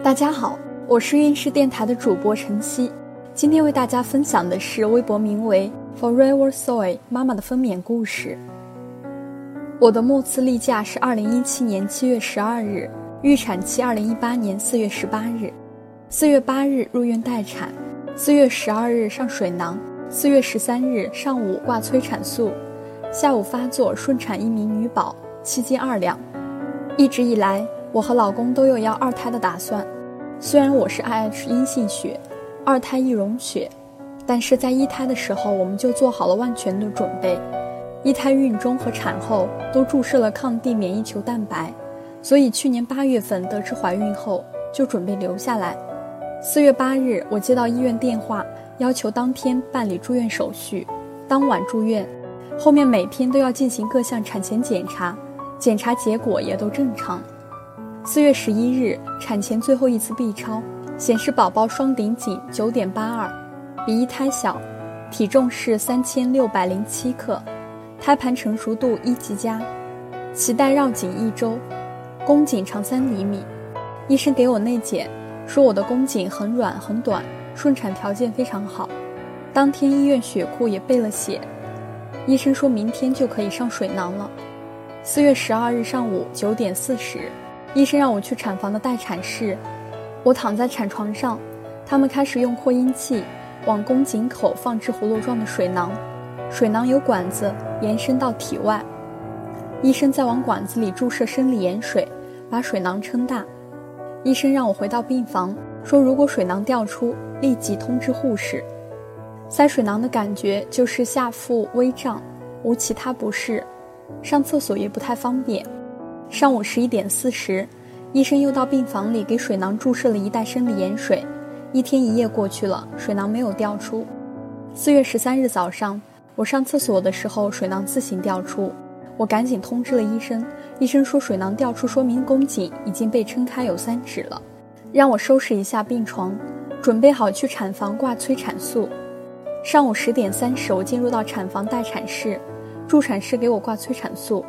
大家好，我是运势电台的主播晨曦，今天为大家分享的是微博名为 Forever Soy 妈妈的分娩故事。我的末次例假是二零一七年七月十二日，预产期二零一八年四月十八日，四月八日入院待产，四月十二日上水囊，四月十三日上午挂催产素，下午发作顺产一名女宝，七斤二两。一直以来，我和老公都有要二胎的打算。虽然我是 IH 阴性血，二胎易溶血，但是在一胎的时候我们就做好了万全的准备。一胎孕中和产后都注射了抗地免疫球蛋白，所以去年八月份得知怀孕后就准备留下来。四月八日，我接到医院电话，要求当天办理住院手续，当晚住院。后面每天都要进行各项产前检查，检查结果也都正常。四月十一日，产前最后一次 B 超显示宝宝双顶颈九点八二，比一胎小，体重是三千六百零七克，胎盘成熟度一级佳，脐带绕颈一周，宫颈长三厘米。医生给我内检，说我的宫颈很软很短，顺产条件非常好。当天医院血库也备了血，医生说明天就可以上水囊了。四月十二日上午九点四十。医生让我去产房的待产室，我躺在产床上，他们开始用扩音器往宫颈口放置葫芦状的水囊，水囊有管子延伸到体外，医生再往管子里注射生理盐水，把水囊撑大。医生让我回到病房，说如果水囊掉出，立即通知护士。塞水囊的感觉就是下腹微胀，无其他不适，上厕所也不太方便。上午十一点四十，医生又到病房里给水囊注射了一袋生理盐水。一天一夜过去了，水囊没有掉出。四月十三日早上，我上厕所的时候，水囊自行掉出，我赶紧通知了医生。医生说水囊掉出说明宫颈已经被撑开有三指了，让我收拾一下病床，准备好去产房挂催产素。上午十点三十，我进入到产房待产室，助产士给我挂催产素。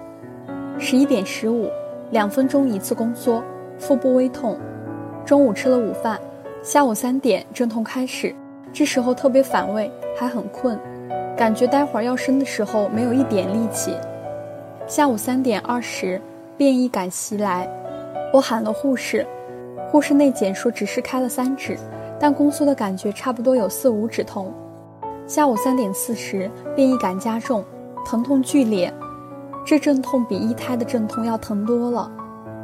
十一点十五，两分钟一次宫缩，腹部微痛。中午吃了午饭，下午三点阵痛开始，这时候特别反胃，还很困，感觉待会儿要生的时候没有一点力气。下午三点二十，变异感袭来，我喊了护士，护士内检说只是开了三指，但宫缩的感觉差不多有四五指痛。下午三点四十，变异感加重，疼痛剧烈。这阵痛比一胎的阵痛要疼多了，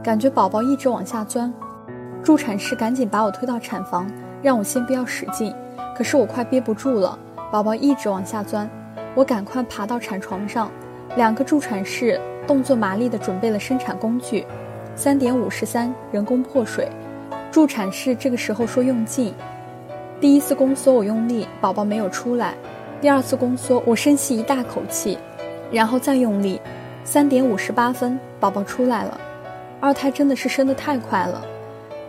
感觉宝宝一直往下钻。助产士赶紧把我推到产房，让我先不要使劲。可是我快憋不住了，宝宝一直往下钻，我赶快爬到产床上。两个助产士动作麻利地准备了生产工具。三点五十三，人工破水。助产士这个时候说用劲。第一次宫缩我用力，宝宝没有出来。第二次宫缩我深吸一大口气，然后再用力。三点五十八分，宝宝出来了。二胎真的是生得太快了，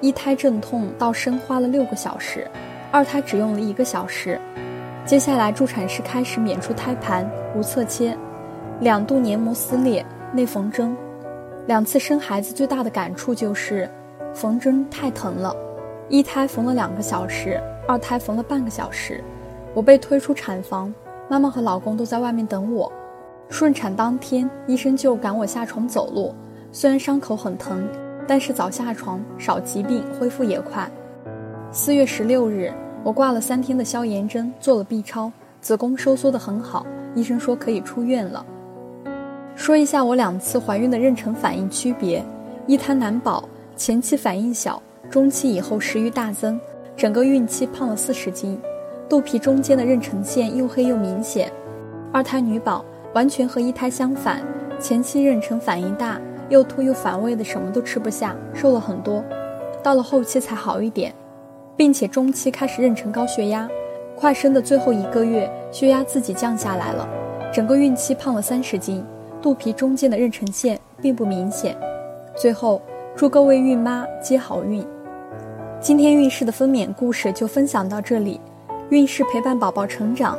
一胎阵痛到生花了六个小时，二胎只用了一个小时。接下来助产士开始娩出胎盘，无侧切，两度黏膜撕裂，内缝针。两次生孩子最大的感触就是，缝针太疼了。一胎缝了两个小时，二胎缝了半个小时。我被推出产房，妈妈和老公都在外面等我。顺产当天，医生就赶我下床走路。虽然伤口很疼，但是早下床少疾病，恢复也快。四月十六日，我挂了三天的消炎针，做了 B 超，子宫收缩得很好，医生说可以出院了。说一下我两次怀孕的妊娠反应区别：一胎男宝前期反应小，中期以后食欲大增，整个孕期胖了四十斤，肚皮中间的妊娠线又黑又明显。二胎女宝。完全和一胎相反，前期妊娠反应大，又吐又反胃的，什么都吃不下，瘦了很多。到了后期才好一点，并且中期开始妊娠高血压，快生的最后一个月，血压自己降下来了，整个孕期胖了三十斤，肚皮中间的妊娠线并不明显。最后，祝各位孕妈皆好运。今天孕势的分娩故事就分享到这里，孕势陪伴宝宝成长。